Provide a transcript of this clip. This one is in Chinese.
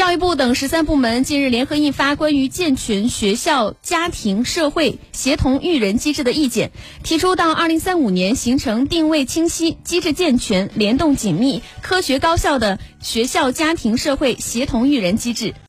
教育部等十三部门近日联合印发关于健全学校家庭社会协同育人机制的意见提出到二零三五年形成定位清晰机制健全联动紧密科学高效的学校家庭社会协同育人机制。